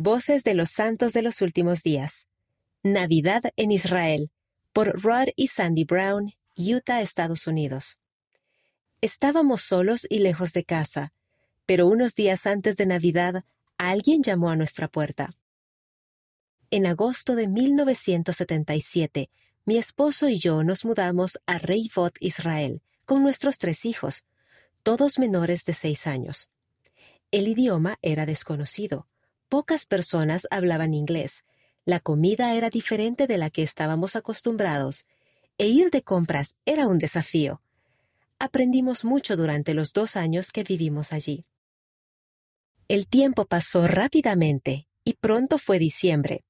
Voces de los Santos de los Últimos Días. Navidad en Israel, por Rod y Sandy Brown, Utah, Estados Unidos. Estábamos solos y lejos de casa, pero unos días antes de Navidad alguien llamó a nuestra puerta. En agosto de 1977, mi esposo y yo nos mudamos a Reivot, Israel, con nuestros tres hijos, todos menores de seis años. El idioma era desconocido Pocas personas hablaban inglés, la comida era diferente de la que estábamos acostumbrados, e ir de compras era un desafío. Aprendimos mucho durante los dos años que vivimos allí. El tiempo pasó rápidamente y pronto fue diciembre.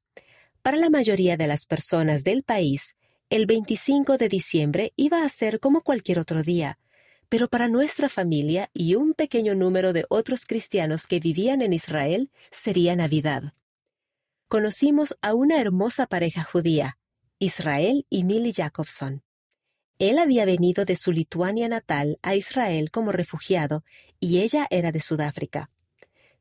Para la mayoría de las personas del país, el 25 de diciembre iba a ser como cualquier otro día, pero para nuestra familia y un pequeño número de otros cristianos que vivían en Israel sería Navidad. Conocimos a una hermosa pareja judía, Israel y Millie Jacobson. Él había venido de su Lituania natal a Israel como refugiado y ella era de Sudáfrica.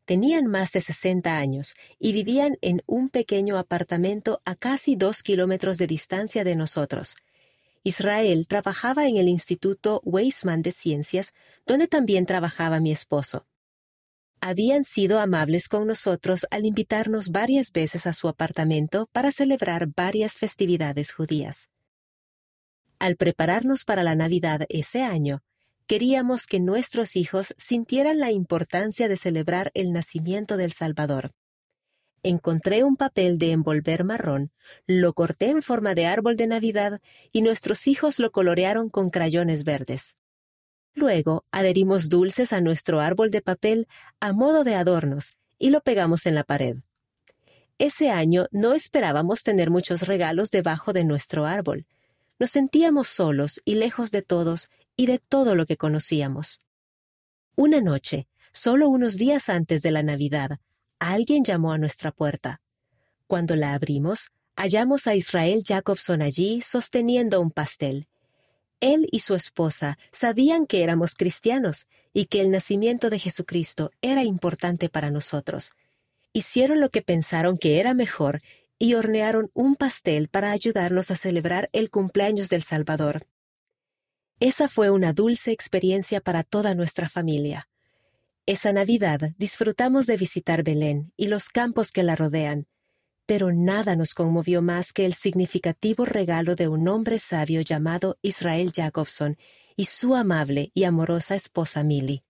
Tenían más de 60 años y vivían en un pequeño apartamento a casi dos kilómetros de distancia de nosotros, Israel trabajaba en el Instituto Weizmann de Ciencias, donde también trabajaba mi esposo. Habían sido amables con nosotros al invitarnos varias veces a su apartamento para celebrar varias festividades judías. Al prepararnos para la Navidad ese año, queríamos que nuestros hijos sintieran la importancia de celebrar el nacimiento del Salvador encontré un papel de envolver marrón, lo corté en forma de árbol de Navidad y nuestros hijos lo colorearon con crayones verdes. Luego adherimos dulces a nuestro árbol de papel a modo de adornos y lo pegamos en la pared. Ese año no esperábamos tener muchos regalos debajo de nuestro árbol. Nos sentíamos solos y lejos de todos y de todo lo que conocíamos. Una noche, solo unos días antes de la Navidad, alguien llamó a nuestra puerta. Cuando la abrimos, hallamos a Israel Jacobson allí sosteniendo un pastel. Él y su esposa sabían que éramos cristianos y que el nacimiento de Jesucristo era importante para nosotros. Hicieron lo que pensaron que era mejor y hornearon un pastel para ayudarnos a celebrar el cumpleaños del Salvador. Esa fue una dulce experiencia para toda nuestra familia. Esa Navidad disfrutamos de visitar Belén y los campos que la rodean, pero nada nos conmovió más que el significativo regalo de un hombre sabio llamado Israel Jacobson y su amable y amorosa esposa Millie.